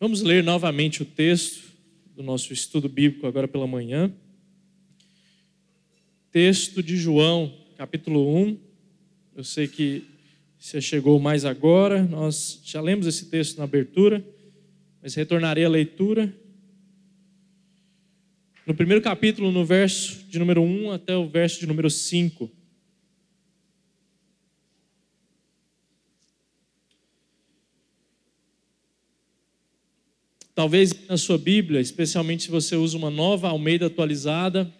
Vamos ler novamente o texto do nosso estudo bíblico agora pela manhã. Texto de João, capítulo 1. Eu sei que você chegou mais agora, nós já lemos esse texto na abertura, mas retornarei à leitura. No primeiro capítulo, no verso de número 1 até o verso de número 5. Talvez na sua Bíblia, especialmente se você usa uma nova Almeida atualizada,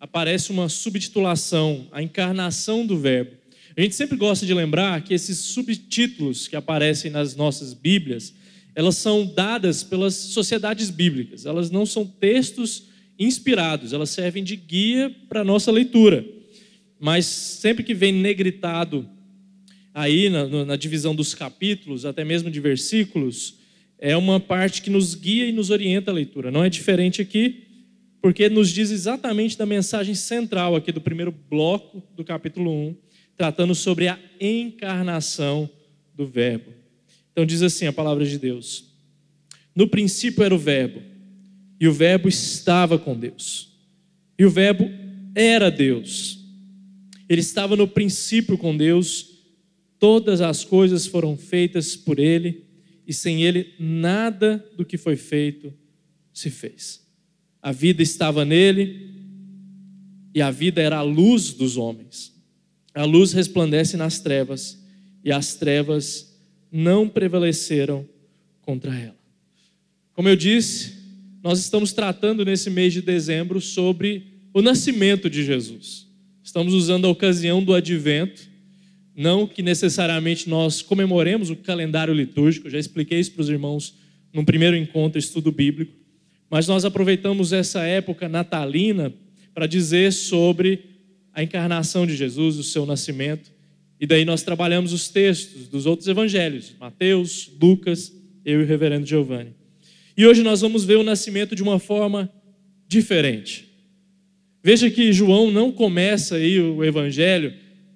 aparece uma subtitulação, a encarnação do Verbo. A gente sempre gosta de lembrar que esses subtítulos que aparecem nas nossas Bíblias, elas são dadas pelas sociedades bíblicas. Elas não são textos inspirados, elas servem de guia para a nossa leitura. Mas sempre que vem negritado aí na, na divisão dos capítulos, até mesmo de versículos, é uma parte que nos guia e nos orienta a leitura. Não é diferente aqui, porque nos diz exatamente da mensagem central aqui do primeiro bloco do capítulo 1, tratando sobre a encarnação do Verbo. Então diz assim a palavra de Deus: No princípio era o Verbo, e o Verbo estava com Deus, e o Verbo era Deus. Ele estava no princípio com Deus, todas as coisas foram feitas por ele e sem ele nada do que foi feito se fez. A vida estava nele e a vida era a luz dos homens. A luz resplandece nas trevas e as trevas não prevaleceram contra ela. Como eu disse, nós estamos tratando nesse mês de dezembro sobre o nascimento de Jesus. Estamos usando a ocasião do advento não que necessariamente nós comemoremos o calendário litúrgico, já expliquei isso para os irmãos no primeiro encontro estudo bíblico, mas nós aproveitamos essa época natalina para dizer sobre a encarnação de Jesus, o seu nascimento, e daí nós trabalhamos os textos dos outros evangelhos, Mateus, Lucas, eu e o reverendo Giovanni. E hoje nós vamos ver o nascimento de uma forma diferente. Veja que João não começa aí o evangelho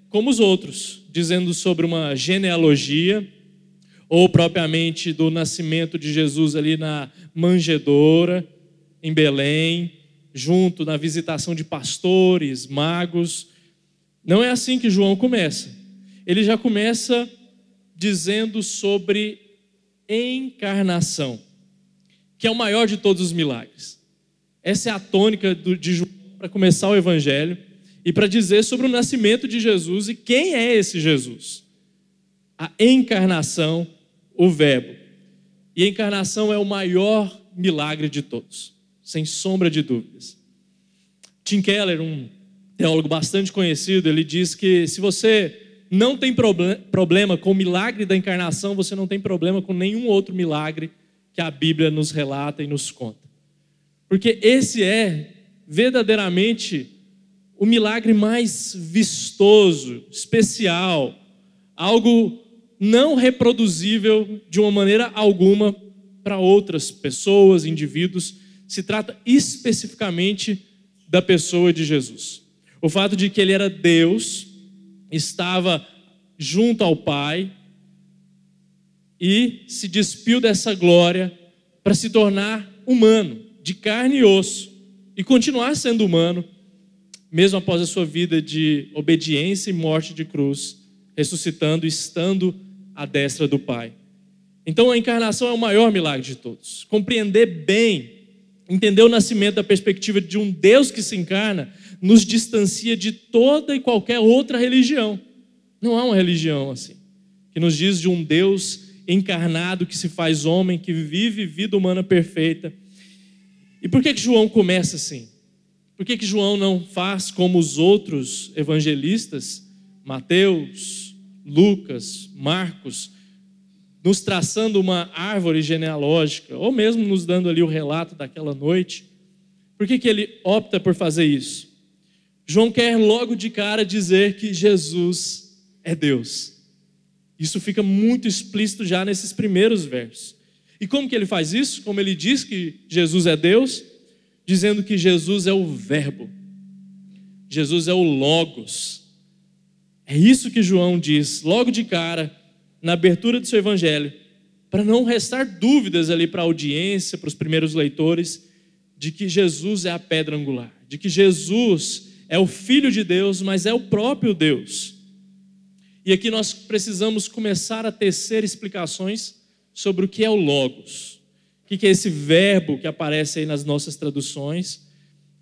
como os outros, dizendo sobre uma genealogia, ou propriamente do nascimento de Jesus ali na manjedoura, em Belém, junto na visitação de pastores, magos. Não é assim que João começa. Ele já começa dizendo sobre encarnação, que é o maior de todos os milagres. Essa é a tônica de João para começar o evangelho e para dizer sobre o nascimento de Jesus e quem é esse Jesus. A encarnação, o Verbo. E a encarnação é o maior milagre de todos, sem sombra de dúvidas. Tim Keller, um teólogo bastante conhecido, ele diz que se você não tem problema com o milagre da encarnação, você não tem problema com nenhum outro milagre que a Bíblia nos relata e nos conta. Porque esse é verdadeiramente o milagre mais vistoso, especial, algo não reproduzível de uma maneira alguma para outras pessoas, indivíduos. Se trata especificamente da pessoa de Jesus. O fato de que ele era Deus, estava junto ao Pai e se despiu dessa glória para se tornar humano, de carne e osso, e continuar sendo humano mesmo após a sua vida de obediência e morte de cruz, ressuscitando, estando à destra do Pai. Então a encarnação é o maior milagre de todos. Compreender bem, entender o nascimento da perspectiva de um Deus que se encarna, nos distancia de toda e qualquer outra religião. Não há uma religião assim, que nos diz de um Deus encarnado que se faz homem, que vive vida humana perfeita. E por que, que João começa assim? Por que, que João não faz como os outros evangelistas, Mateus, Lucas, Marcos, nos traçando uma árvore genealógica, ou mesmo nos dando ali o relato daquela noite? Por que, que ele opta por fazer isso? João quer logo de cara dizer que Jesus é Deus. Isso fica muito explícito já nesses primeiros versos. E como que ele faz isso? Como ele diz que Jesus é Deus? Dizendo que Jesus é o Verbo, Jesus é o Logos. É isso que João diz logo de cara, na abertura do seu evangelho, para não restar dúvidas ali para a audiência, para os primeiros leitores, de que Jesus é a pedra angular, de que Jesus é o Filho de Deus, mas é o próprio Deus. E aqui nós precisamos começar a tecer explicações sobre o que é o Logos, o que é esse verbo que aparece aí nas nossas traduções,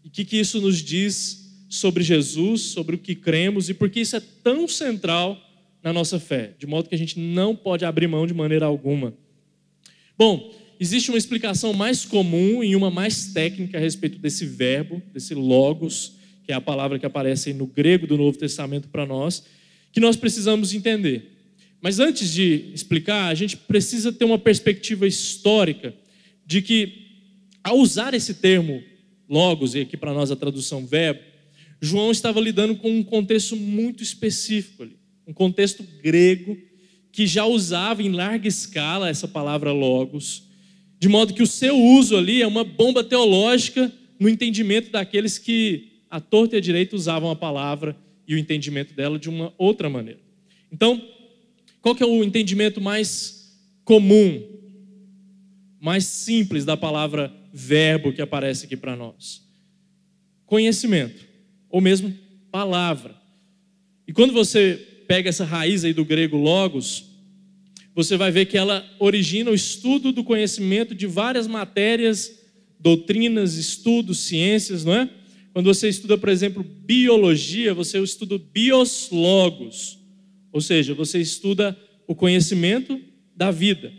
e o que isso nos diz sobre Jesus, sobre o que cremos e por que isso é tão central na nossa fé, de modo que a gente não pode abrir mão de maneira alguma. Bom, existe uma explicação mais comum e uma mais técnica a respeito desse verbo, desse logos, que é a palavra que aparece no grego do Novo Testamento para nós, que nós precisamos entender. Mas antes de explicar, a gente precisa ter uma perspectiva histórica de que, ao usar esse termo logos, e aqui para nós a tradução verbo, João estava lidando com um contexto muito específico ali um contexto grego que já usava em larga escala essa palavra logos, de modo que o seu uso ali é uma bomba teológica no entendimento daqueles que a torta e a direita usavam a palavra e o entendimento dela de uma outra maneira. Então, qual que é o entendimento mais comum, mais simples da palavra verbo que aparece aqui para nós? Conhecimento, ou mesmo palavra. E quando você pega essa raiz aí do grego logos, você vai ver que ela origina o estudo do conhecimento de várias matérias, doutrinas, estudos, ciências, não é? Quando você estuda, por exemplo, biologia, você estuda bios logos, ou seja, você estuda o conhecimento da vida.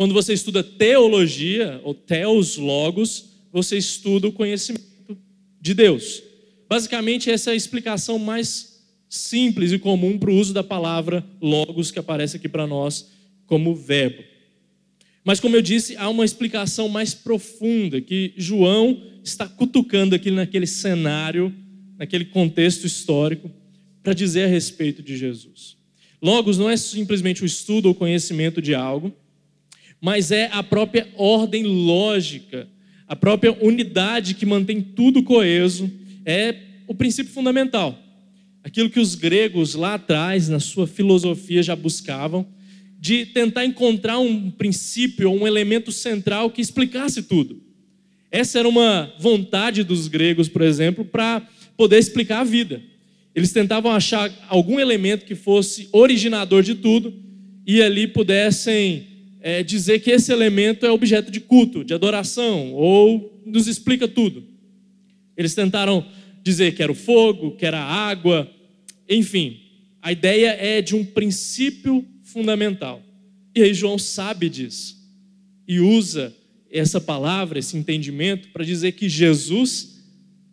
Quando você estuda teologia, ou teos logos, você estuda o conhecimento de Deus. Basicamente, essa é a explicação mais simples e comum para o uso da palavra logos que aparece aqui para nós como verbo. Mas, como eu disse, há uma explicação mais profunda que João está cutucando aqui naquele cenário, naquele contexto histórico, para dizer a respeito de Jesus. Logos não é simplesmente o estudo ou conhecimento de algo, mas é a própria ordem lógica, a própria unidade que mantém tudo coeso, é o princípio fundamental aquilo que os gregos lá atrás, na sua filosofia, já buscavam, de tentar encontrar um princípio um elemento central que explicasse tudo. Essa era uma vontade dos gregos, por exemplo, para poder explicar a vida. Eles tentavam achar algum elemento que fosse originador de tudo e ali pudessem é, dizer que esse elemento é objeto de culto, de adoração, ou nos explica tudo. Eles tentaram dizer que era o fogo, que era a água, enfim, a ideia é de um princípio fundamental. E aí João sabe disso e usa essa palavra, esse entendimento, para dizer que Jesus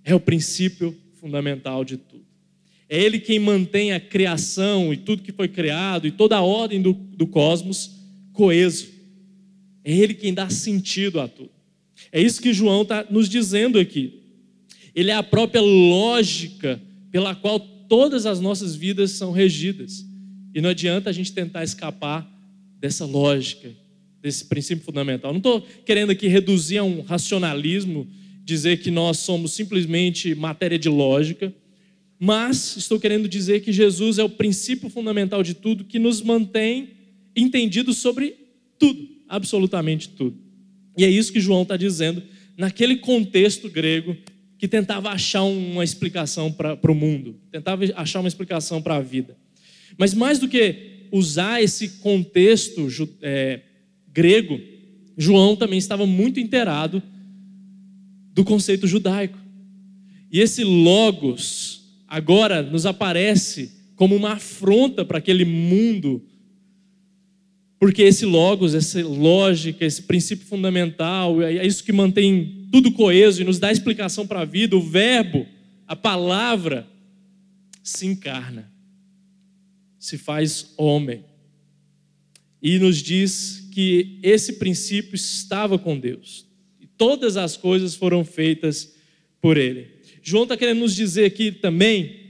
é o princípio fundamental de tudo. É Ele quem mantém a criação e tudo que foi criado e toda a ordem do, do cosmos coeso. É Ele quem dá sentido a tudo. É isso que João está nos dizendo aqui. Ele é a própria lógica pela qual todas as nossas vidas são regidas. E não adianta a gente tentar escapar dessa lógica, desse princípio fundamental. Não estou querendo aqui reduzir a um racionalismo, dizer que nós somos simplesmente matéria de lógica, mas estou querendo dizer que Jesus é o princípio fundamental de tudo que nos mantém entendidos sobre tudo, absolutamente tudo. E é isso que João está dizendo naquele contexto grego que tentava achar uma explicação para o mundo, tentava achar uma explicação para a vida. Mas mais do que usar esse contexto é, grego, João também estava muito inteirado do conceito judaico. E esse logos agora nos aparece como uma afronta para aquele mundo porque esse logos, essa lógica, esse princípio fundamental, é isso que mantém tudo coeso e nos dá explicação para a vida, o verbo, a palavra, se encarna, se faz homem. E nos diz que esse princípio estava com Deus. E todas as coisas foram feitas por Ele. João está querendo nos dizer aqui também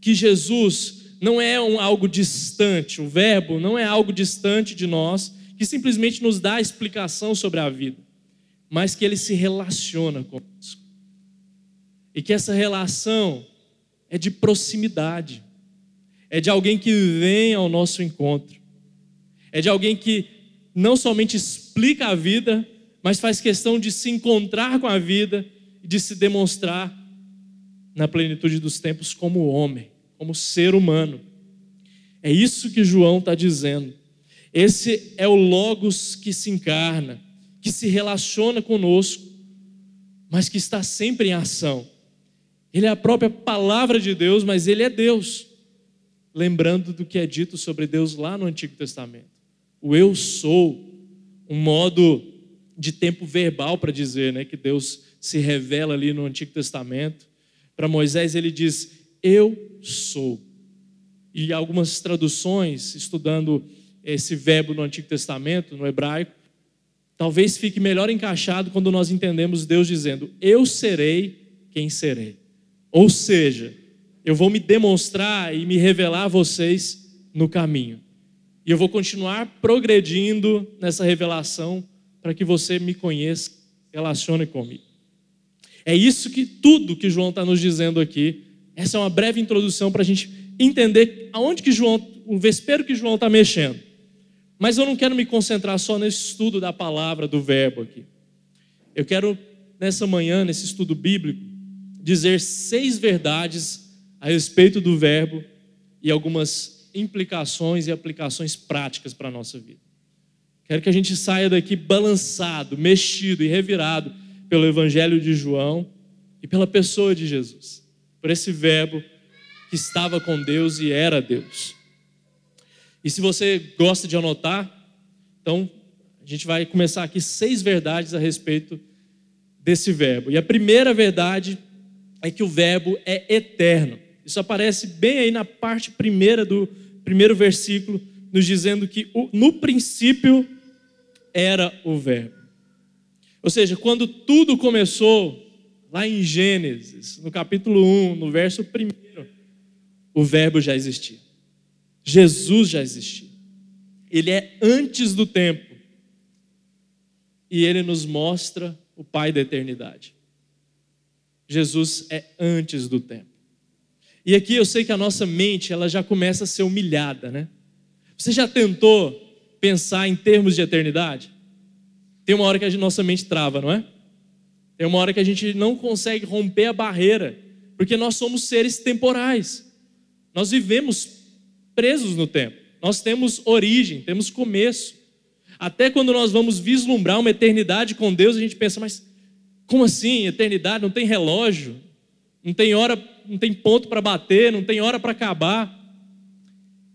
que Jesus não é um, algo distante, o verbo não é algo distante de nós, que simplesmente nos dá explicação sobre a vida, mas que ele se relaciona conosco. E que essa relação é de proximidade, é de alguém que vem ao nosso encontro, é de alguém que não somente explica a vida, mas faz questão de se encontrar com a vida e de se demonstrar na plenitude dos tempos como homem, como ser humano. É isso que João está dizendo. Esse é o Logos que se encarna, que se relaciona conosco, mas que está sempre em ação. Ele é a própria palavra de Deus, mas ele é Deus. Lembrando do que é dito sobre Deus lá no Antigo Testamento. O eu sou, um modo de tempo verbal para dizer né, que Deus se revela ali no Antigo Testamento. Para Moisés, ele diz: Eu sou. E algumas traduções, estudando esse verbo no Antigo Testamento, no hebraico, talvez fique melhor encaixado quando nós entendemos Deus dizendo: Eu serei quem serei. Ou seja, eu vou me demonstrar e me revelar a vocês no caminho. E eu vou continuar progredindo nessa revelação para que você me conheça, relacione comigo. É isso que tudo que João está nos dizendo aqui. Essa é uma breve introdução para a gente entender aonde que João, o vespeiro que João está mexendo. Mas eu não quero me concentrar só nesse estudo da palavra, do verbo aqui. Eu quero, nessa manhã, nesse estudo bíblico, dizer seis verdades a respeito do verbo e algumas implicações e aplicações práticas para a nossa vida. Quero que a gente saia daqui balançado, mexido e revirado pelo Evangelho de João e pela pessoa de Jesus, por esse verbo que estava com Deus e era Deus. E se você gosta de anotar, então a gente vai começar aqui seis verdades a respeito desse verbo. E a primeira verdade é que o verbo é eterno. Isso aparece bem aí na parte primeira do primeiro versículo, nos dizendo que no princípio era o verbo. Ou seja, quando tudo começou, lá em Gênesis, no capítulo 1, no verso 1, o verbo já existia. Jesus já existia. Ele é antes do tempo. E ele nos mostra o Pai da eternidade. Jesus é antes do tempo. E aqui eu sei que a nossa mente ela já começa a ser humilhada, né? Você já tentou pensar em termos de eternidade? Tem uma hora que a nossa mente trava, não é? Tem uma hora que a gente não consegue romper a barreira, porque nós somos seres temporais. Nós vivemos presos no tempo. Nós temos origem, temos começo. Até quando nós vamos vislumbrar uma eternidade com Deus, a gente pensa, mas como assim? Eternidade não tem relógio, não tem hora, não tem ponto para bater, não tem hora para acabar.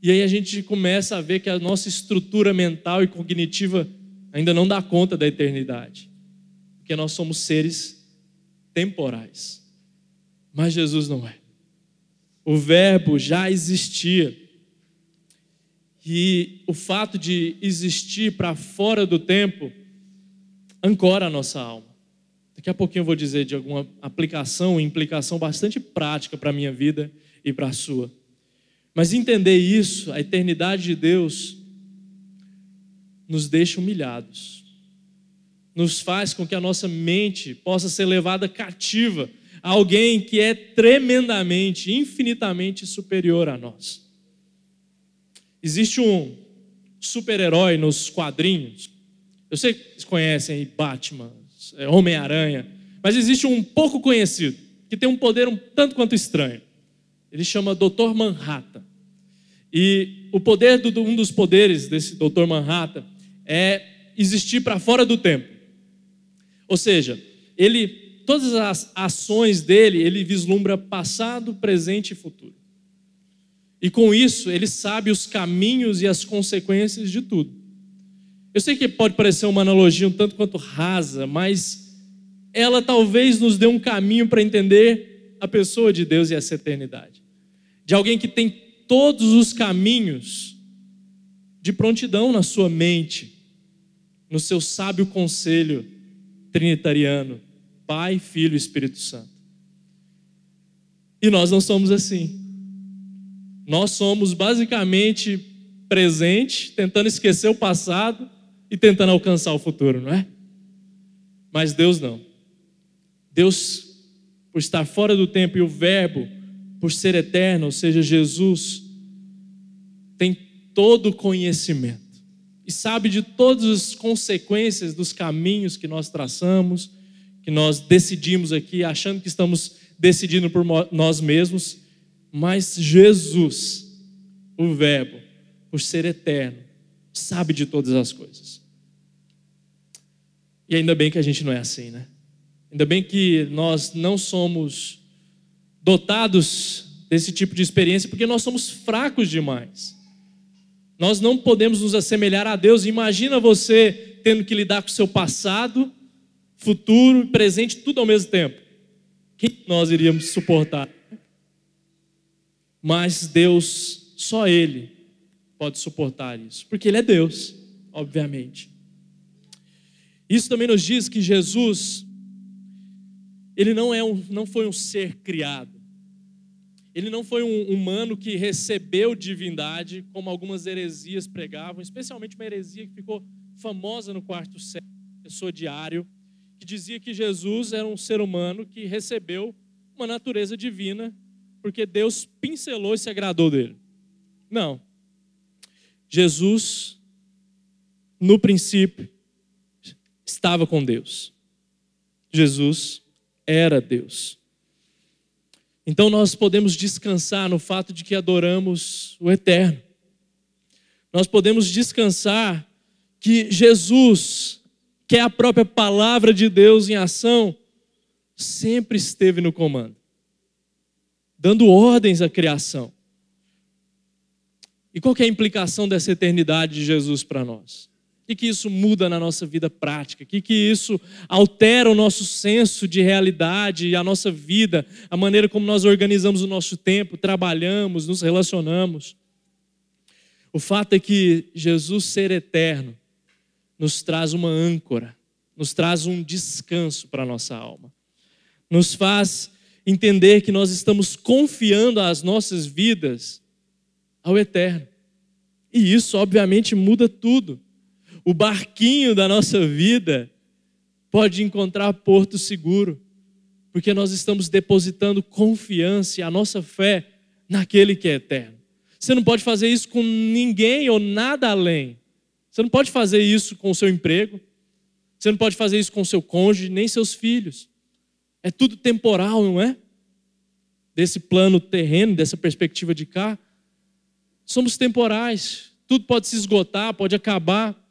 E aí a gente começa a ver que a nossa estrutura mental e cognitiva ainda não dá conta da eternidade. Porque nós somos seres temporais. Mas Jesus não é. O Verbo já existia. E o fato de existir para fora do tempo ancora a nossa alma. Daqui a pouquinho eu vou dizer de alguma aplicação, implicação bastante prática para a minha vida e para a sua. Mas entender isso, a eternidade de Deus, nos deixa humilhados, nos faz com que a nossa mente possa ser levada cativa a alguém que é tremendamente, infinitamente superior a nós. Existe um super-herói nos quadrinhos, eu sei que vocês conhecem Batman, é, Homem-Aranha, mas existe um pouco conhecido, que tem um poder um tanto quanto estranho. Ele chama Dr. Manhattan. E o poder do, um dos poderes desse Dr. Manhattan é existir para fora do tempo. Ou seja, ele todas as ações dele, ele vislumbra passado, presente e futuro. E com isso, ele sabe os caminhos e as consequências de tudo. Eu sei que pode parecer uma analogia um tanto quanto rasa, mas ela talvez nos dê um caminho para entender a pessoa de Deus e essa eternidade. De alguém que tem todos os caminhos de prontidão na sua mente, no seu sábio conselho trinitariano, Pai, Filho e Espírito Santo. E nós não somos assim. Nós somos basicamente presente, tentando esquecer o passado e tentando alcançar o futuro, não é? Mas Deus não. Deus, por estar fora do tempo e o Verbo, por ser eterno, ou seja, Jesus, tem todo o conhecimento e sabe de todas as consequências dos caminhos que nós traçamos, que nós decidimos aqui, achando que estamos decidindo por nós mesmos, mas Jesus, o Verbo, por ser eterno, sabe de todas as coisas. E ainda bem que a gente não é assim, né? Ainda bem que nós não somos dotados desse tipo de experiência, porque nós somos fracos demais. Nós não podemos nos assemelhar a Deus. Imagina você tendo que lidar com o seu passado, futuro e presente, tudo ao mesmo tempo. Quem nós iríamos suportar? Mas Deus, só Ele pode suportar isso, porque Ele é Deus, obviamente. Isso também nos diz que Jesus, Ele não, é um, não foi um ser criado. Ele não foi um humano que recebeu divindade, como algumas heresias pregavam, especialmente uma heresia que ficou famosa no quarto século, pessoa diário, que dizia que Jesus era um ser humano que recebeu uma natureza divina, porque Deus pincelou e se agradou dele. Não. Jesus, no princípio, estava com Deus. Jesus era Deus. Então nós podemos descansar no fato de que adoramos o Eterno. Nós podemos descansar que Jesus, que é a própria palavra de Deus em ação, sempre esteve no comando, dando ordens à criação. E qual é a implicação dessa eternidade de Jesus para nós? Que, que isso muda na nossa vida prática? O que, que isso altera o nosso senso de realidade, a nossa vida, a maneira como nós organizamos o nosso tempo, trabalhamos, nos relacionamos? O fato é que Jesus ser eterno nos traz uma âncora, nos traz um descanso para a nossa alma, nos faz entender que nós estamos confiando as nossas vidas ao eterno. E isso, obviamente, muda tudo o barquinho da nossa vida pode encontrar porto seguro, porque nós estamos depositando confiança e a nossa fé naquele que é eterno. Você não pode fazer isso com ninguém ou nada além. Você não pode fazer isso com o seu emprego. Você não pode fazer isso com o seu cônjuge, nem seus filhos. É tudo temporal, não é? Desse plano terreno, dessa perspectiva de cá. Somos temporais. Tudo pode se esgotar, pode acabar.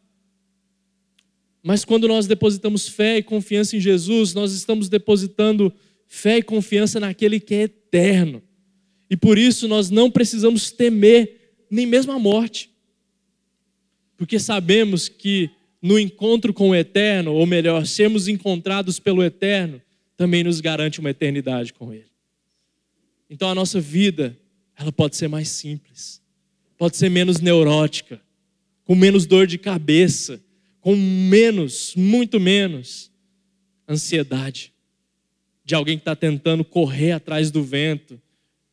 Mas quando nós depositamos fé e confiança em Jesus, nós estamos depositando fé e confiança naquele que é eterno. E por isso nós não precisamos temer nem mesmo a morte. Porque sabemos que no encontro com o eterno, ou melhor, sermos encontrados pelo eterno, também nos garante uma eternidade com ele. Então a nossa vida, ela pode ser mais simples. Pode ser menos neurótica, com menos dor de cabeça, com menos, muito menos ansiedade de alguém que está tentando correr atrás do vento,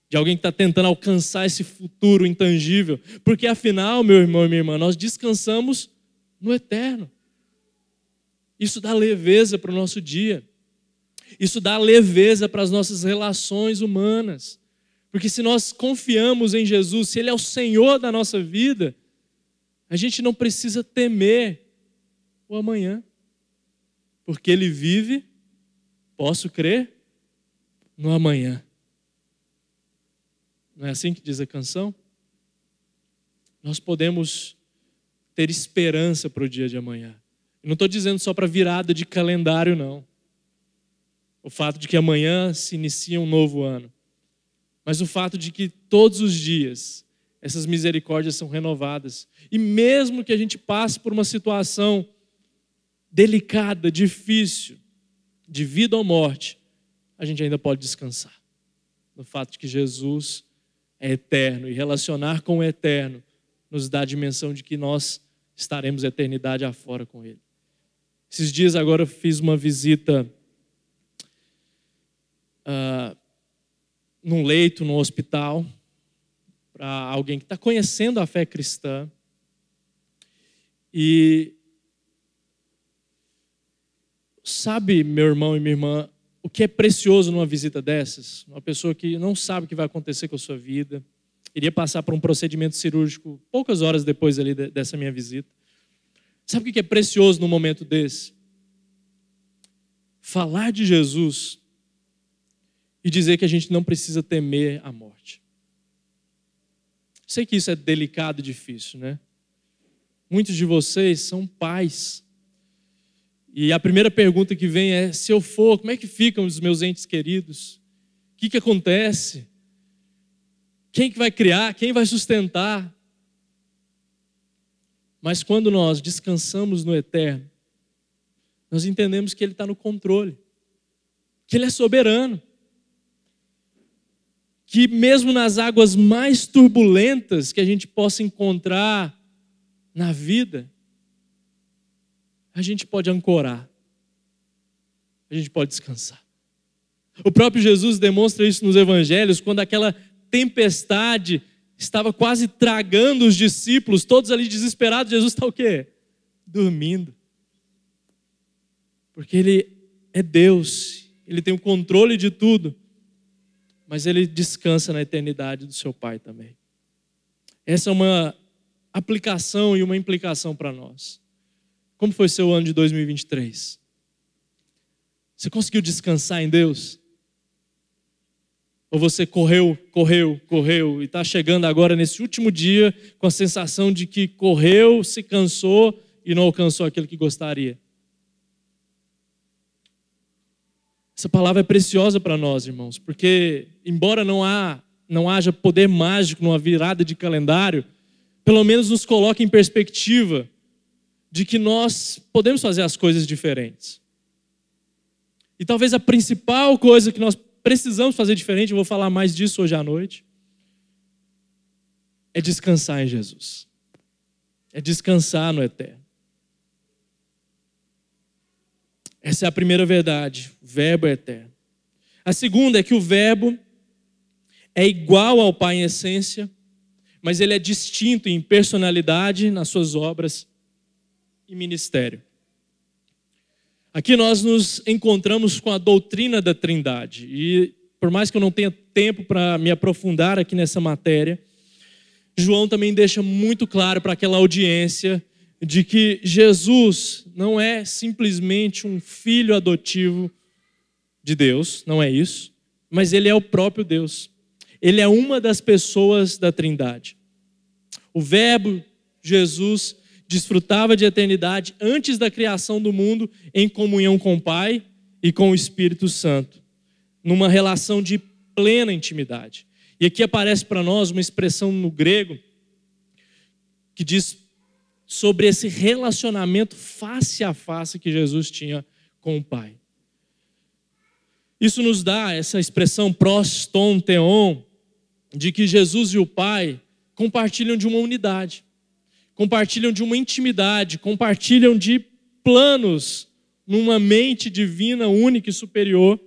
de alguém que está tentando alcançar esse futuro intangível, porque afinal, meu irmão e minha irmã, nós descansamos no eterno. Isso dá leveza para o nosso dia, isso dá leveza para as nossas relações humanas, porque se nós confiamos em Jesus, se Ele é o Senhor da nossa vida, a gente não precisa temer o amanhã. Porque ele vive, posso crer, no amanhã. Não é assim que diz a canção? Nós podemos ter esperança para o dia de amanhã. Eu não estou dizendo só para virada de calendário, não. O fato de que amanhã se inicia um novo ano. Mas o fato de que todos os dias essas misericórdias são renovadas. E mesmo que a gente passe por uma situação delicada, difícil, de vida ou morte, a gente ainda pode descansar no fato de que Jesus é eterno e relacionar com o eterno nos dá a dimensão de que nós estaremos a eternidade afora com Ele. Esses dias agora eu fiz uma visita uh, num leito, num hospital, para alguém que está conhecendo a fé cristã. E Sabe, meu irmão e minha irmã, o que é precioso numa visita dessas? Uma pessoa que não sabe o que vai acontecer com a sua vida, iria passar por um procedimento cirúrgico poucas horas depois ali dessa minha visita. Sabe o que é precioso no momento desse? Falar de Jesus e dizer que a gente não precisa temer a morte. Sei que isso é delicado e difícil, né? Muitos de vocês são pais. E a primeira pergunta que vem é: se eu for, como é que ficam os meus entes queridos? O que, que acontece? Quem que vai criar? Quem vai sustentar? Mas quando nós descansamos no eterno, nós entendemos que Ele está no controle, que Ele é soberano, que mesmo nas águas mais turbulentas que a gente possa encontrar na vida, a gente pode ancorar, a gente pode descansar. O próprio Jesus demonstra isso nos evangelhos, quando aquela tempestade estava quase tragando os discípulos, todos ali desesperados, Jesus está o quê? Dormindo. Porque ele é Deus, ele tem o controle de tudo, mas ele descansa na eternidade do seu Pai também. Essa é uma aplicação e uma implicação para nós. Como foi seu ano de 2023? Você conseguiu descansar em Deus? Ou você correu, correu, correu e está chegando agora nesse último dia com a sensação de que correu, se cansou e não alcançou aquilo que gostaria? Essa palavra é preciosa para nós, irmãos, porque embora não, há, não haja poder mágico numa virada de calendário, pelo menos nos coloca em perspectiva de que nós podemos fazer as coisas diferentes. E talvez a principal coisa que nós precisamos fazer diferente, eu vou falar mais disso hoje à noite, é descansar em Jesus. É descansar no eterno. Essa é a primeira verdade. O verbo é eterno. A segunda é que o verbo é igual ao Pai em essência, mas ele é distinto em personalidade nas suas obras e ministério. Aqui nós nos encontramos com a doutrina da Trindade, e por mais que eu não tenha tempo para me aprofundar aqui nessa matéria, João também deixa muito claro para aquela audiência de que Jesus não é simplesmente um filho adotivo de Deus, não é isso, mas ele é o próprio Deus. Ele é uma das pessoas da Trindade. O Verbo, Jesus, desfrutava de eternidade antes da criação do mundo em comunhão com o Pai e com o Espírito Santo, numa relação de plena intimidade. E aqui aparece para nós uma expressão no grego que diz sobre esse relacionamento face a face que Jesus tinha com o Pai. Isso nos dá essa expressão proston teon, de que Jesus e o Pai compartilham de uma unidade, compartilham de uma intimidade, compartilham de planos numa mente divina, única e superior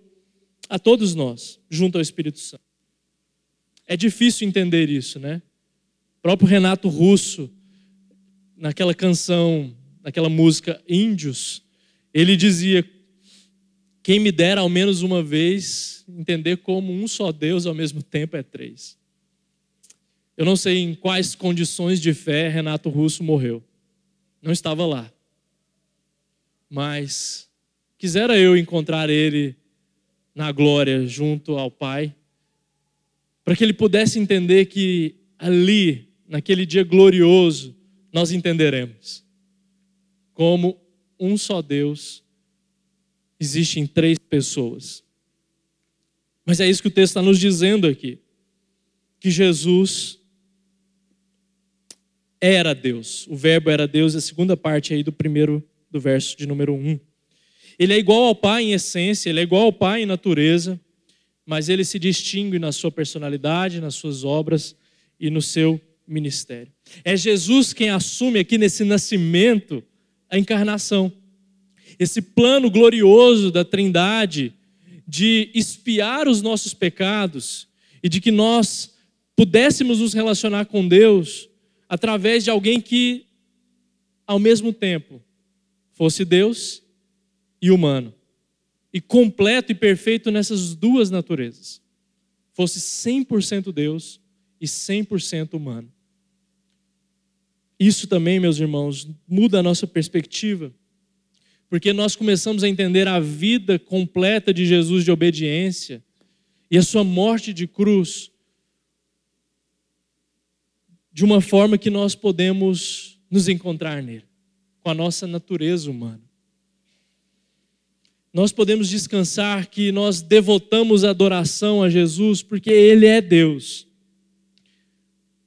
a todos nós, junto ao Espírito Santo. É difícil entender isso, né? O próprio Renato Russo, naquela canção, naquela música Índios, ele dizia: Quem me dera ao menos uma vez entender como um só Deus ao mesmo tempo é três. Eu não sei em quais condições de fé Renato Russo morreu. Não estava lá. Mas quisera eu encontrar ele na glória junto ao Pai, para que ele pudesse entender que ali, naquele dia glorioso, nós entenderemos como um só Deus existe em três pessoas. Mas é isso que o texto está nos dizendo aqui. Que Jesus era Deus. O verbo era Deus, a segunda parte aí do primeiro do verso de número 1. Ele é igual ao Pai em essência, ele é igual ao Pai em natureza, mas ele se distingue na sua personalidade, nas suas obras e no seu ministério. É Jesus quem assume aqui nesse nascimento a encarnação. Esse plano glorioso da Trindade de espiar os nossos pecados e de que nós pudéssemos nos relacionar com Deus através de alguém que, ao mesmo tempo, fosse Deus e humano, e completo e perfeito nessas duas naturezas. Fosse 100% Deus e 100% humano. Isso também, meus irmãos, muda a nossa perspectiva, porque nós começamos a entender a vida completa de Jesus de obediência e a sua morte de cruz de uma forma que nós podemos nos encontrar nele, com a nossa natureza humana. Nós podemos descansar que nós devotamos adoração a Jesus porque ele é Deus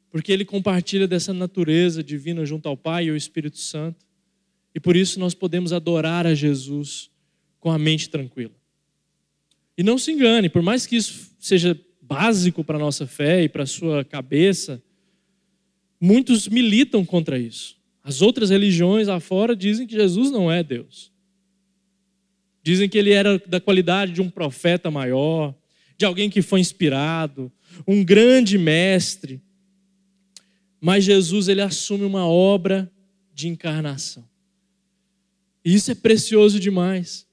porque ele compartilha dessa natureza divina junto ao Pai e ao Espírito Santo. E por isso nós podemos adorar a Jesus com a mente tranquila. E não se engane, por mais que isso seja básico para a nossa fé e para a sua cabeça, muitos militam contra isso. As outras religiões lá fora dizem que Jesus não é Deus. Dizem que ele era da qualidade de um profeta maior, de alguém que foi inspirado, um grande mestre. Mas Jesus ele assume uma obra de encarnação. E isso é precioso demais,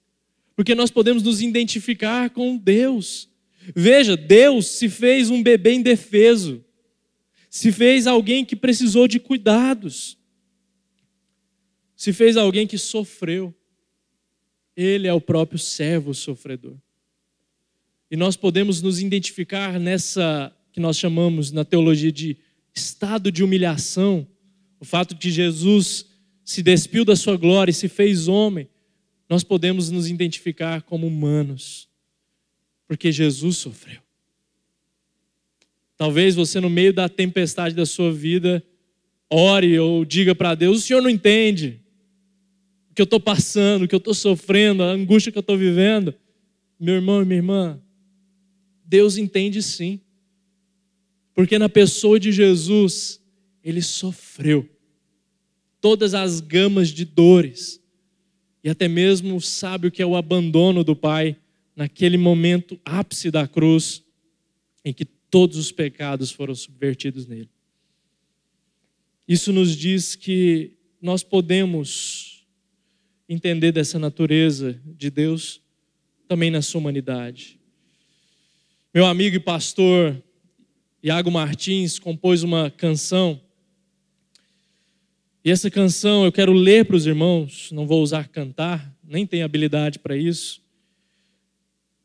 porque nós podemos nos identificar com Deus. Veja, Deus se fez um bebê indefeso, se fez alguém que precisou de cuidados, se fez alguém que sofreu. Ele é o próprio servo sofredor. E nós podemos nos identificar nessa que nós chamamos na teologia de estado de humilhação, o fato de Jesus se despiu da sua glória e se fez homem, nós podemos nos identificar como humanos, porque Jesus sofreu. Talvez você, no meio da tempestade da sua vida, ore ou diga para Deus: o Senhor não entende o que eu estou passando, o que eu estou sofrendo, a angústia que eu estou vivendo. Meu irmão e minha irmã, Deus entende sim. Porque na pessoa de Jesus, ele sofreu todas as gamas de dores e até mesmo sabe o que é o abandono do Pai naquele momento ápice da cruz em que todos os pecados foram subvertidos nele. Isso nos diz que nós podemos entender dessa natureza de Deus também na sua humanidade. Meu amigo e pastor Iago Martins compôs uma canção. E essa canção eu quero ler para os irmãos, não vou usar cantar, nem tenho habilidade para isso,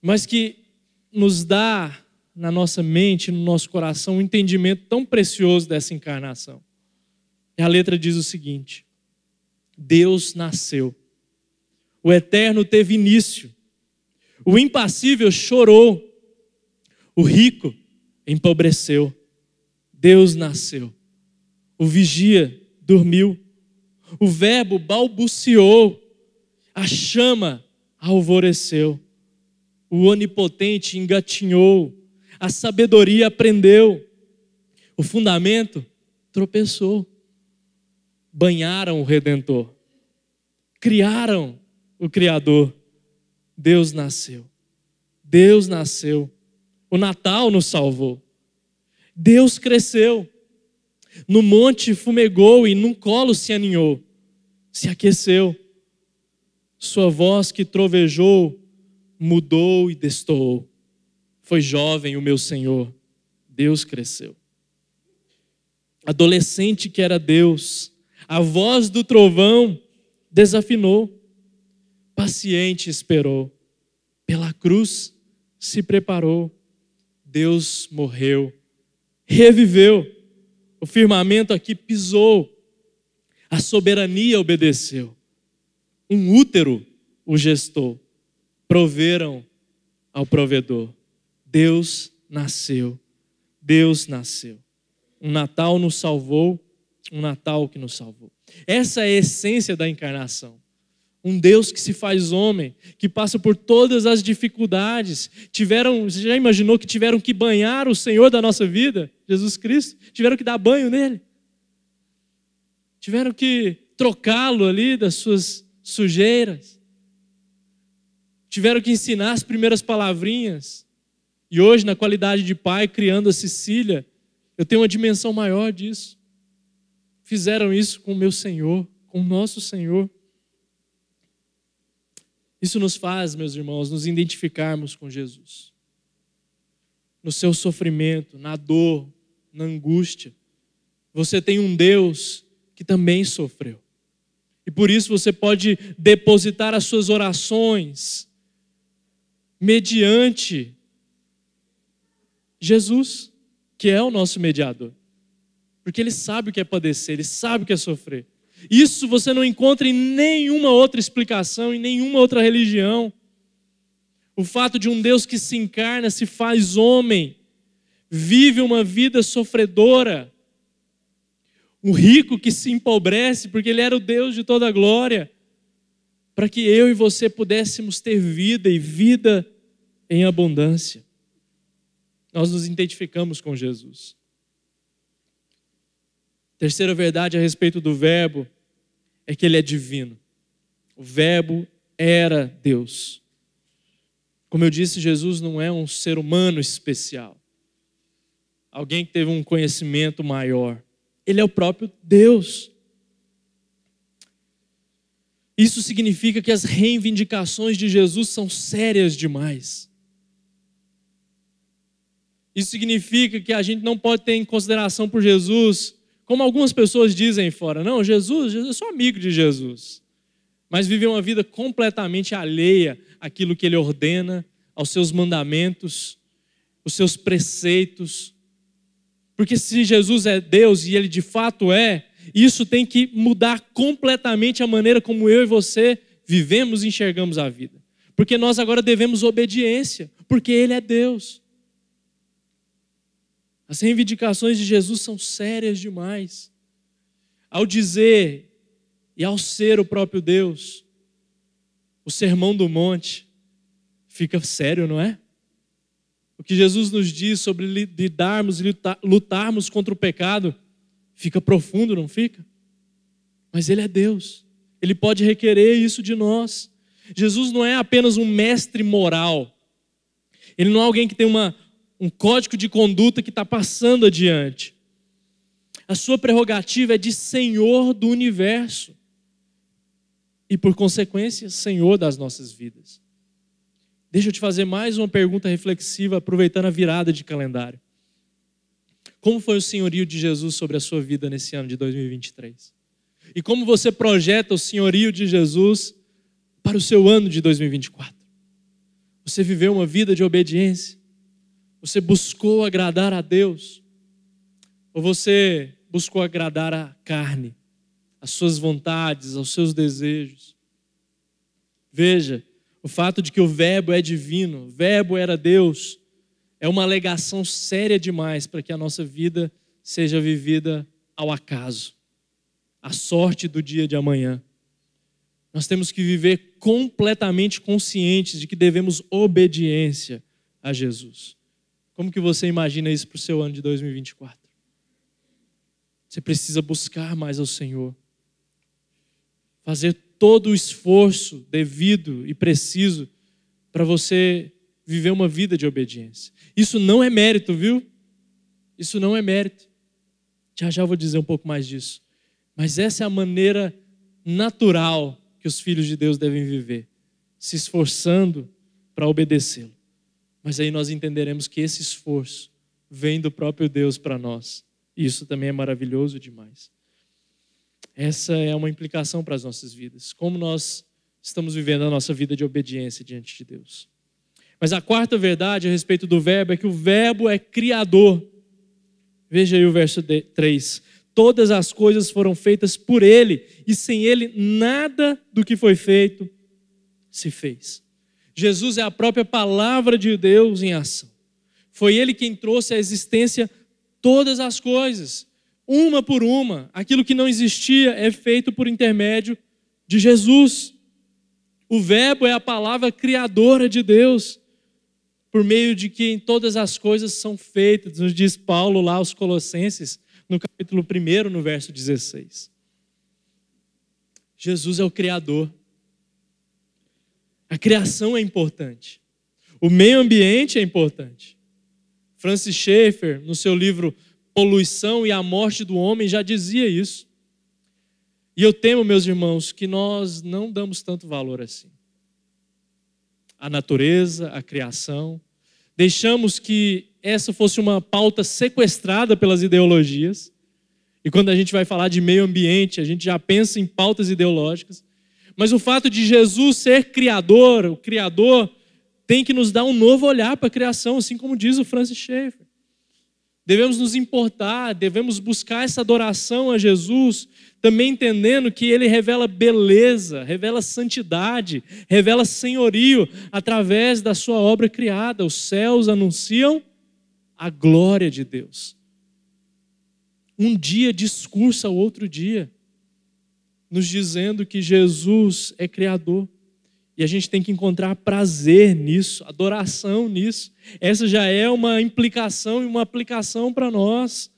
mas que nos dá na nossa mente, no nosso coração, um entendimento tão precioso dessa encarnação. E a letra diz o seguinte: Deus nasceu, o eterno teve início, o impassível chorou, o rico empobreceu. Deus nasceu. O vigia dormiu. O verbo balbuciou. A chama alvoreceu. O onipotente engatinhou. A sabedoria aprendeu. O fundamento tropeçou. Banharam o redentor. Criaram o Criador. Deus nasceu. Deus nasceu. O Natal nos salvou. Deus cresceu. No monte fumegou e num colo se aninhou. Se aqueceu. Sua voz que trovejou mudou e destoou. Foi jovem o meu Senhor. Deus cresceu. Adolescente que era Deus, a voz do trovão desafinou. Paciente esperou. Pela cruz se preparou Deus morreu, reviveu, o firmamento aqui pisou, a soberania obedeceu, um útero o gestou, proveram ao provedor. Deus nasceu, Deus nasceu. Um Natal nos salvou, um Natal que nos salvou. Essa é a essência da encarnação um Deus que se faz homem, que passa por todas as dificuldades. Tiveram, você já imaginou que tiveram que banhar o Senhor da nossa vida, Jesus Cristo? Tiveram que dar banho nele. Tiveram que trocá-lo ali das suas sujeiras. Tiveram que ensinar as primeiras palavrinhas. E hoje, na qualidade de pai, criando a Cecília, eu tenho uma dimensão maior disso. Fizeram isso com o meu Senhor, com o nosso Senhor. Isso nos faz, meus irmãos, nos identificarmos com Jesus. No seu sofrimento, na dor, na angústia. Você tem um Deus que também sofreu. E por isso você pode depositar as suas orações mediante Jesus, que é o nosso mediador. Porque ele sabe o que é padecer, ele sabe o que é sofrer. Isso você não encontra em nenhuma outra explicação, em nenhuma outra religião. O fato de um Deus que se encarna, se faz homem, vive uma vida sofredora. Um rico que se empobrece porque ele era o Deus de toda a glória, para que eu e você pudéssemos ter vida e vida em abundância. Nós nos identificamos com Jesus. Terceira verdade a respeito do Verbo é que ele é divino. O Verbo era Deus. Como eu disse, Jesus não é um ser humano especial, alguém que teve um conhecimento maior. Ele é o próprio Deus. Isso significa que as reivindicações de Jesus são sérias demais. Isso significa que a gente não pode ter em consideração por Jesus como algumas pessoas dizem fora, não, Jesus, eu sou amigo de Jesus. Mas vive uma vida completamente alheia àquilo que ele ordena, aos seus mandamentos, os seus preceitos. Porque se Jesus é Deus e ele de fato é, isso tem que mudar completamente a maneira como eu e você vivemos e enxergamos a vida. Porque nós agora devemos obediência, porque ele é Deus. As reivindicações de Jesus são sérias demais. Ao dizer e ao ser o próprio Deus, o sermão do monte fica sério, não é? O que Jesus nos diz sobre lidarmos e lutarmos contra o pecado fica profundo, não fica? Mas Ele é Deus, Ele pode requerer isso de nós. Jesus não é apenas um mestre moral, Ele não é alguém que tem uma, um código de conduta que está passando adiante. A sua prerrogativa é de Senhor do universo e, por consequência, Senhor das nossas vidas. Deixa eu te fazer mais uma pergunta reflexiva, aproveitando a virada de calendário. Como foi o senhorio de Jesus sobre a sua vida nesse ano de 2023? E como você projeta o senhorio de Jesus para o seu ano de 2024? Você viveu uma vida de obediência? Você buscou agradar a Deus? Ou você buscou agradar a carne, as suas vontades, aos seus desejos? Veja, o fato de que o Verbo é divino, o Verbo era Deus, é uma alegação séria demais para que a nossa vida seja vivida ao acaso, à sorte do dia de amanhã. Nós temos que viver completamente conscientes de que devemos obediência a Jesus. Como que você imagina isso para o seu ano de 2024? Você precisa buscar mais ao Senhor. Fazer todo o esforço devido e preciso para você viver uma vida de obediência. Isso não é mérito, viu? Isso não é mérito. Já já vou dizer um pouco mais disso. Mas essa é a maneira natural que os filhos de Deus devem viver, se esforçando para obedecê-lo. Mas aí nós entenderemos que esse esforço vem do próprio Deus para nós. E isso também é maravilhoso demais. Essa é uma implicação para as nossas vidas. Como nós estamos vivendo a nossa vida de obediência diante de Deus. Mas a quarta verdade a respeito do verbo é que o verbo é criador. Veja aí o verso 3. Todas as coisas foram feitas por ele, e sem ele nada do que foi feito se fez. Jesus é a própria palavra de Deus em ação. Foi ele quem trouxe à existência todas as coisas, uma por uma. Aquilo que não existia é feito por intermédio de Jesus. O Verbo é a palavra criadora de Deus, por meio de quem todas as coisas são feitas, nos diz Paulo lá aos Colossenses, no capítulo 1, no verso 16. Jesus é o Criador. A criação é importante. O meio ambiente é importante. Francis Schaeffer, no seu livro Poluição e a Morte do Homem, já dizia isso. E eu temo, meus irmãos, que nós não damos tanto valor assim. A natureza, a criação. Deixamos que essa fosse uma pauta sequestrada pelas ideologias E quando a gente vai falar de meio ambiente, a gente já pensa em pautas ideológicas. Mas o fato de Jesus ser criador, o criador, tem que nos dar um novo olhar para a criação, assim como diz o Francis Schaeffer. Devemos nos importar, devemos buscar essa adoração a Jesus, também entendendo que ele revela beleza, revela santidade, revela senhorio através da sua obra criada. Os céus anunciam a glória de Deus. Um dia discursa o outro dia, nos dizendo que Jesus é criador. E a gente tem que encontrar prazer nisso, adoração nisso. Essa já é uma implicação e uma aplicação para nós.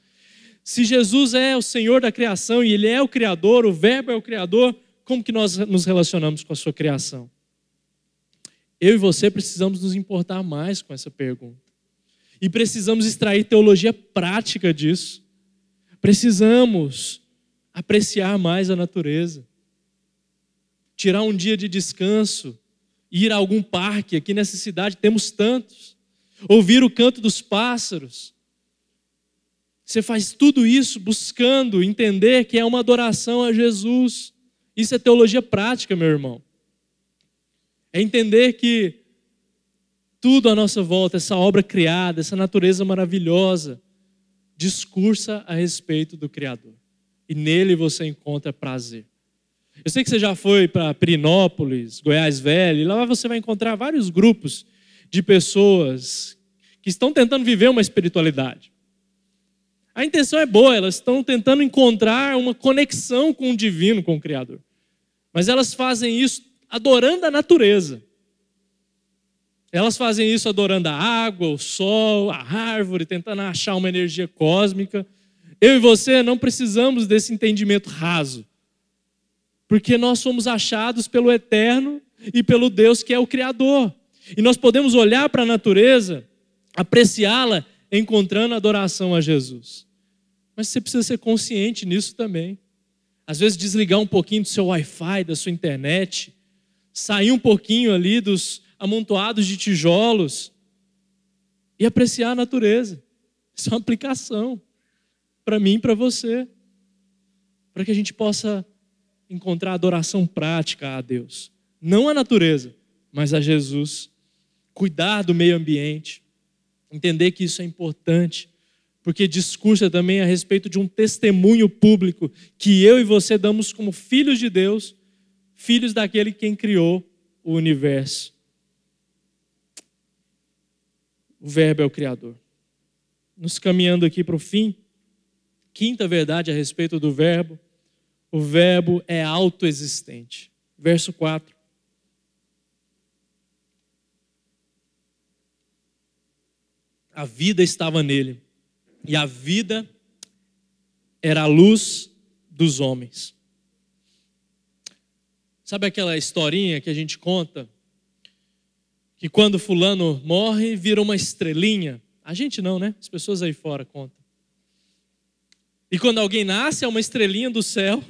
Se Jesus é o Senhor da criação e Ele é o Criador, o Verbo é o Criador, como que nós nos relacionamos com a sua criação? Eu e você precisamos nos importar mais com essa pergunta. E precisamos extrair teologia prática disso. Precisamos apreciar mais a natureza tirar um dia de descanso, ir a algum parque, aqui nessa cidade temos tantos, ouvir o canto dos pássaros. Você faz tudo isso buscando entender que é uma adoração a Jesus. Isso é teologia prática, meu irmão. É entender que tudo à nossa volta, essa obra criada, essa natureza maravilhosa, discursa a respeito do Criador. E nele você encontra prazer. Eu sei que você já foi para Pirinópolis, Goiás Velho, e lá você vai encontrar vários grupos de pessoas que estão tentando viver uma espiritualidade. A intenção é boa, elas estão tentando encontrar uma conexão com o divino, com o Criador. Mas elas fazem isso adorando a natureza. Elas fazem isso adorando a água, o sol, a árvore, tentando achar uma energia cósmica. Eu e você não precisamos desse entendimento raso porque nós somos achados pelo Eterno e pelo Deus que é o Criador. E nós podemos olhar para a natureza, apreciá-la, encontrando adoração a Jesus. Mas você precisa ser consciente nisso também. Às vezes, desligar um pouquinho do seu Wi-Fi, da sua internet, sair um pouquinho ali dos amontoados de tijolos e apreciar a natureza. Isso é uma aplicação para mim e para você. Para que a gente possa encontrar adoração prática a Deus. Não a natureza, mas a Jesus. Cuidar do meio ambiente. Entender que isso é importante. Porque discursa também a respeito de um testemunho público que eu e você damos como filhos de Deus, filhos daquele quem criou o universo. O Verbo é o Criador. Nos caminhando aqui para o fim, quinta verdade a respeito do Verbo o Verbo é autoexistente. Verso 4. A vida estava nele, e a vida era a luz dos homens. Sabe aquela historinha que a gente conta? Que quando Fulano morre, vira uma estrelinha. A gente não, né? As pessoas aí fora contam. E quando alguém nasce, é uma estrelinha do céu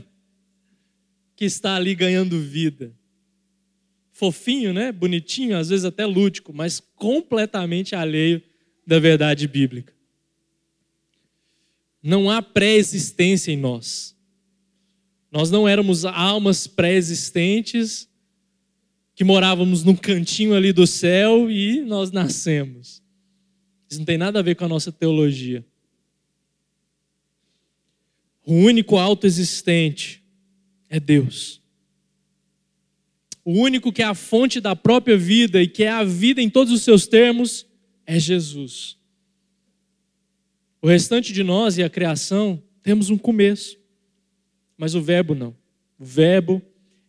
que está ali ganhando vida. Fofinho, né? Bonitinho, às vezes até lúdico, mas completamente alheio da verdade bíblica. Não há pré-existência em nós. Nós não éramos almas pré-existentes que morávamos num cantinho ali do céu e nós nascemos. Isso não tem nada a ver com a nossa teologia. O único autoexistente é Deus. O único que é a fonte da própria vida e que é a vida em todos os seus termos é Jesus. O restante de nós e a criação temos um começo, mas o Verbo não. O Verbo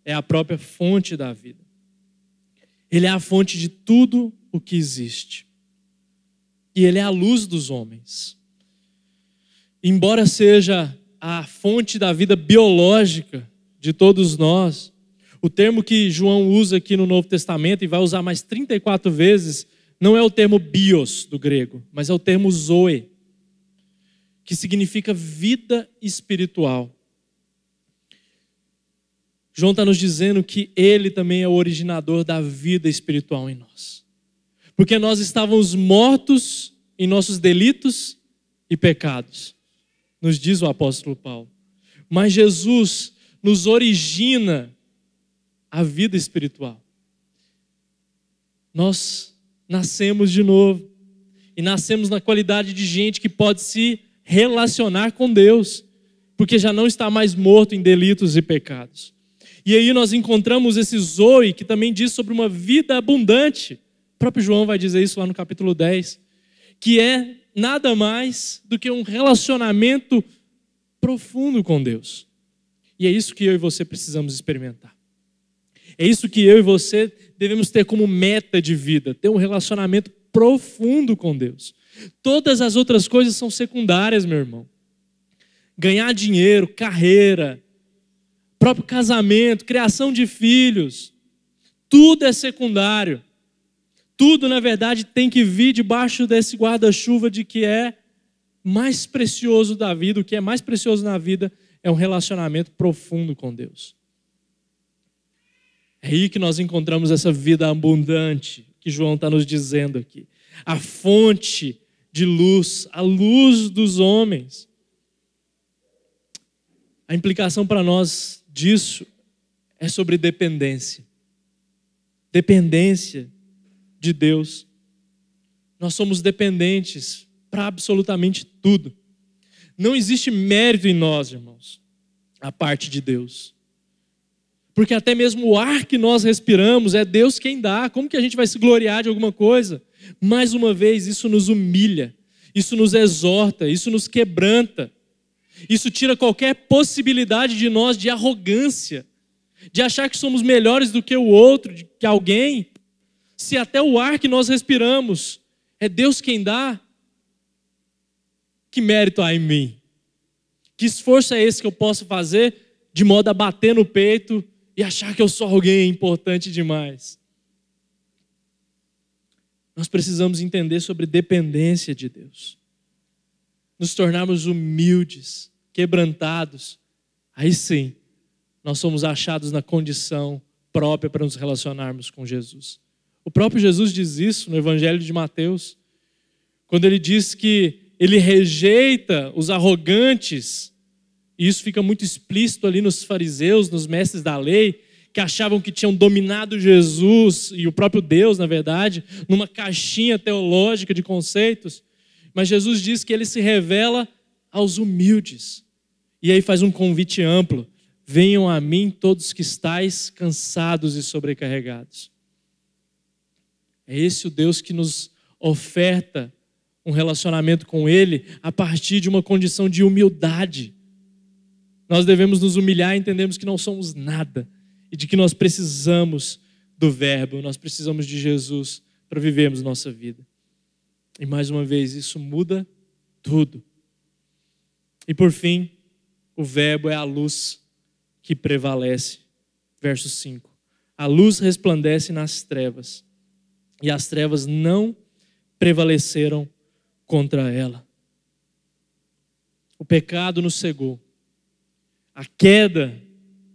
é a própria fonte da vida. Ele é a fonte de tudo o que existe. E ele é a luz dos homens. Embora seja a fonte da vida biológica, de todos nós. O termo que João usa aqui no Novo Testamento e vai usar mais 34 vezes, não é o termo bios do grego, mas é o termo zoe, que significa vida espiritual. João está nos dizendo que ele também é o originador da vida espiritual em nós. Porque nós estávamos mortos em nossos delitos e pecados nos diz o apóstolo Paulo. Mas Jesus nos origina a vida espiritual. Nós nascemos de novo e nascemos na qualidade de gente que pode se relacionar com Deus, porque já não está mais morto em delitos e pecados. E aí nós encontramos esse Zoe que também diz sobre uma vida abundante. O próprio João vai dizer isso lá no capítulo 10, que é nada mais do que um relacionamento profundo com Deus. E é isso que eu e você precisamos experimentar. É isso que eu e você devemos ter como meta de vida, ter um relacionamento profundo com Deus. Todas as outras coisas são secundárias, meu irmão. Ganhar dinheiro, carreira, próprio casamento, criação de filhos, tudo é secundário. Tudo, na verdade, tem que vir debaixo desse guarda-chuva de que é mais precioso da vida, o que é mais precioso na vida é um relacionamento profundo com Deus. É aí que nós encontramos essa vida abundante que João está nos dizendo aqui. A fonte de luz, a luz dos homens. A implicação para nós disso é sobre dependência. Dependência de Deus. Nós somos dependentes para absolutamente tudo. Não existe mérito em nós, irmãos, a parte de Deus. Porque até mesmo o ar que nós respiramos é Deus quem dá. Como que a gente vai se gloriar de alguma coisa? Mais uma vez, isso nos humilha, isso nos exorta, isso nos quebranta. Isso tira qualquer possibilidade de nós de arrogância, de achar que somos melhores do que o outro, que alguém. Se até o ar que nós respiramos é Deus quem dá, que mérito há em mim? Que esforço é esse que eu posso fazer de modo a bater no peito e achar que eu sou alguém importante demais. Nós precisamos entender sobre dependência de Deus. Nos tornarmos humildes, quebrantados. Aí sim, nós somos achados na condição própria para nos relacionarmos com Jesus. O próprio Jesus diz isso no Evangelho de Mateus, quando ele diz que ele rejeita os arrogantes e isso fica muito explícito ali nos fariseus, nos mestres da lei, que achavam que tinham dominado Jesus e o próprio Deus, na verdade, numa caixinha teológica de conceitos. Mas Jesus diz que ele se revela aos humildes. E aí faz um convite amplo: venham a mim todos que estáis cansados e sobrecarregados. É esse o Deus que nos oferta um relacionamento com Ele a partir de uma condição de humildade. Nós devemos nos humilhar e entendermos que não somos nada e de que nós precisamos do Verbo, nós precisamos de Jesus para vivermos nossa vida. E mais uma vez, isso muda tudo. E por fim, o Verbo é a luz que prevalece. Verso 5. A luz resplandece nas trevas, e as trevas não prevaleceram contra ela. O pecado nos cegou. A queda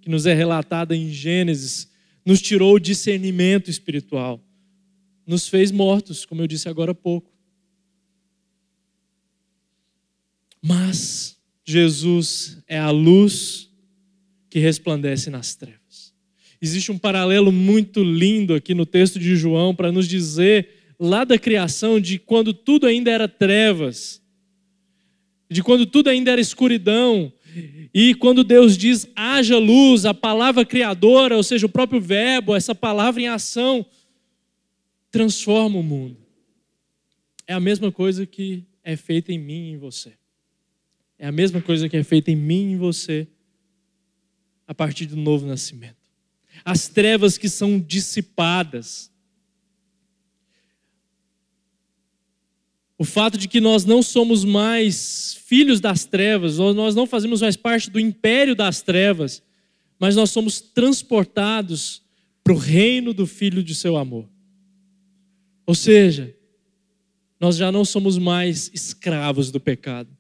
que nos é relatada em Gênesis nos tirou o discernimento espiritual, nos fez mortos, como eu disse agora há pouco. Mas Jesus é a luz que resplandece nas trevas. Existe um paralelo muito lindo aqui no texto de João para nos dizer lá da criação de quando tudo ainda era trevas, de quando tudo ainda era escuridão, e quando Deus diz haja luz, a palavra criadora, ou seja, o próprio verbo, essa palavra em ação, transforma o mundo. É a mesma coisa que é feita em mim e em você. É a mesma coisa que é feita em mim e em você a partir do novo nascimento. As trevas que são dissipadas, O fato de que nós não somos mais filhos das trevas, nós não fazemos mais parte do império das trevas, mas nós somos transportados para o reino do Filho de seu amor. Ou seja, nós já não somos mais escravos do pecado.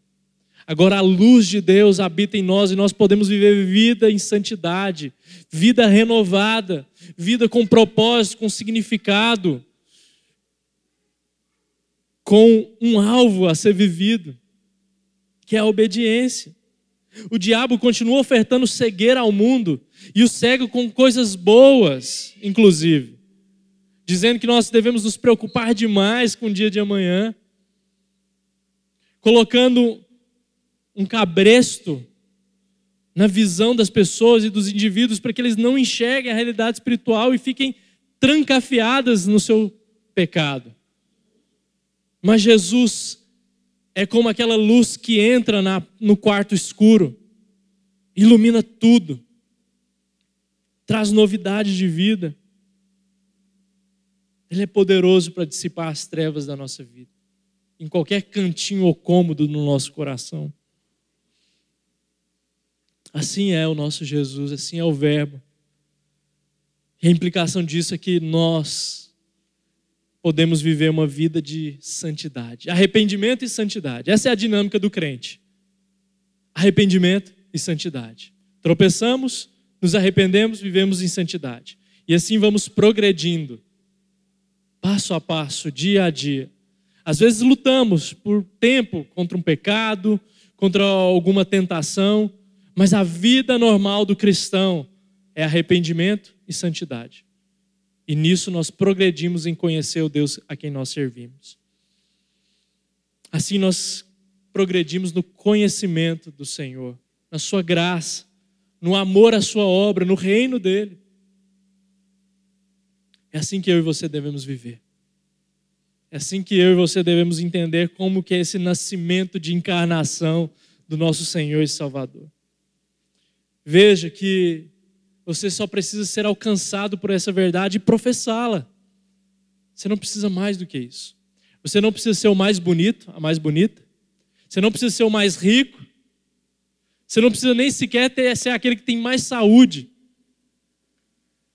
Agora a luz de Deus habita em nós e nós podemos viver vida em santidade, vida renovada, vida com propósito, com significado com um alvo a ser vivido, que é a obediência. O diabo continua ofertando cegueira ao mundo e o cego com coisas boas, inclusive, dizendo que nós devemos nos preocupar demais com o dia de amanhã, colocando um cabresto na visão das pessoas e dos indivíduos para que eles não enxerguem a realidade espiritual e fiquem trancafiadas no seu pecado. Mas Jesus é como aquela luz que entra na, no quarto escuro, ilumina tudo, traz novidade de vida. Ele é poderoso para dissipar as trevas da nossa vida, em qualquer cantinho ou cômodo no nosso coração. Assim é o nosso Jesus, assim é o Verbo. E a implicação disso é que nós podemos viver uma vida de santidade. Arrependimento e santidade. Essa é a dinâmica do crente. Arrependimento e santidade. Tropeçamos, nos arrependemos, vivemos em santidade. E assim vamos progredindo, passo a passo, dia a dia. Às vezes lutamos por tempo contra um pecado, contra alguma tentação, mas a vida normal do cristão é arrependimento e santidade. E nisso nós progredimos em conhecer o Deus a quem nós servimos. Assim nós progredimos no conhecimento do Senhor, na Sua graça, no amor à Sua obra, no reino dEle. É assim que eu e você devemos viver. É assim que eu e você devemos entender como que é esse nascimento de encarnação do nosso Senhor e Salvador. Veja que você só precisa ser alcançado por essa verdade e professá-la. Você não precisa mais do que isso. Você não precisa ser o mais bonito, a mais bonita. Você não precisa ser o mais rico. Você não precisa nem sequer ter, ser aquele que tem mais saúde.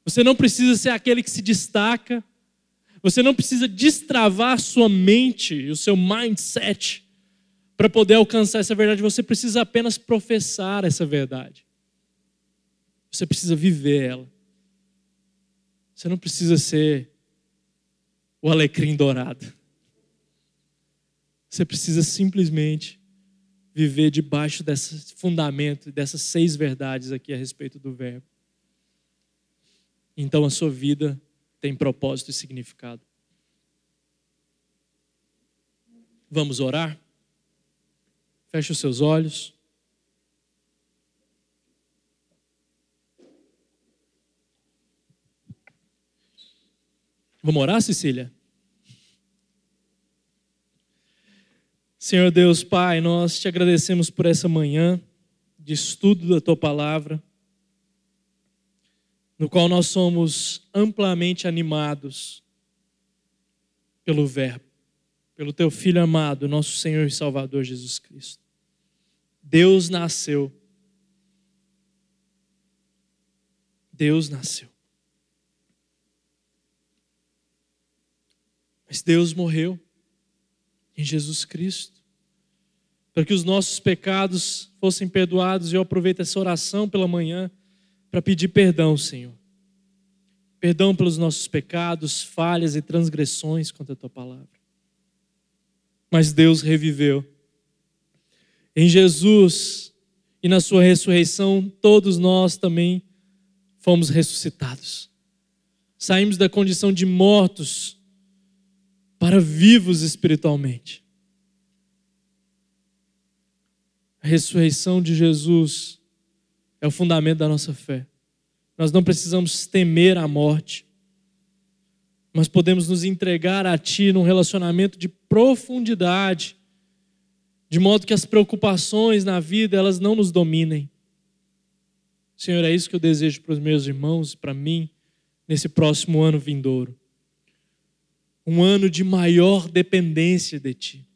Você não precisa ser aquele que se destaca. Você não precisa destravar sua mente o seu mindset para poder alcançar essa verdade. Você precisa apenas professar essa verdade. Você precisa viver ela. Você não precisa ser o alecrim dourado. Você precisa simplesmente viver debaixo desse fundamento, dessas seis verdades aqui a respeito do Verbo. Então a sua vida tem propósito e significado. Vamos orar? Feche os seus olhos. Vamos orar, Cecília? Senhor Deus, Pai, nós te agradecemos por essa manhã de estudo da tua palavra, no qual nós somos amplamente animados pelo Verbo, pelo teu Filho amado, nosso Senhor e Salvador Jesus Cristo. Deus nasceu. Deus nasceu. Mas Deus morreu em Jesus Cristo para que os nossos pecados fossem perdoados. Eu aproveito essa oração pela manhã para pedir perdão, Senhor. Perdão pelos nossos pecados, falhas e transgressões contra a tua palavra. Mas Deus reviveu. Em Jesus e na sua ressurreição, todos nós também fomos ressuscitados. Saímos da condição de mortos para vivos espiritualmente. A ressurreição de Jesus é o fundamento da nossa fé. Nós não precisamos temer a morte, mas podemos nos entregar a Ti num relacionamento de profundidade, de modo que as preocupações na vida elas não nos dominem. Senhor, é isso que eu desejo para os meus irmãos e para mim nesse próximo ano vindouro um ano de maior dependência de Ti,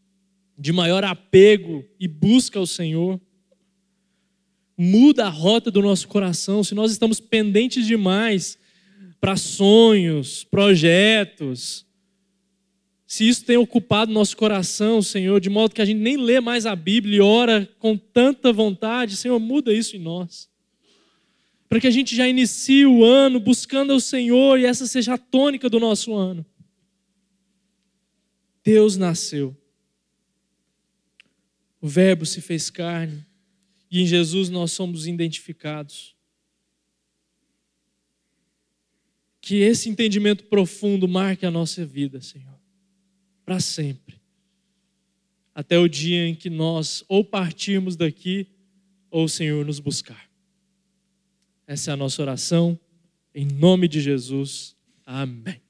de maior apego e busca ao Senhor. Muda a rota do nosso coração. Se nós estamos pendentes demais para sonhos, projetos, se isso tem ocupado nosso coração, Senhor, de modo que a gente nem lê mais a Bíblia e ora com tanta vontade, Senhor, muda isso em nós. Para que a gente já inicie o ano buscando ao Senhor e essa seja a tônica do nosso ano. Deus nasceu. O Verbo se fez carne e em Jesus nós somos identificados. Que esse entendimento profundo marque a nossa vida, Senhor, para sempre. Até o dia em que nós ou partirmos daqui, ou o Senhor nos buscar. Essa é a nossa oração, em nome de Jesus. Amém.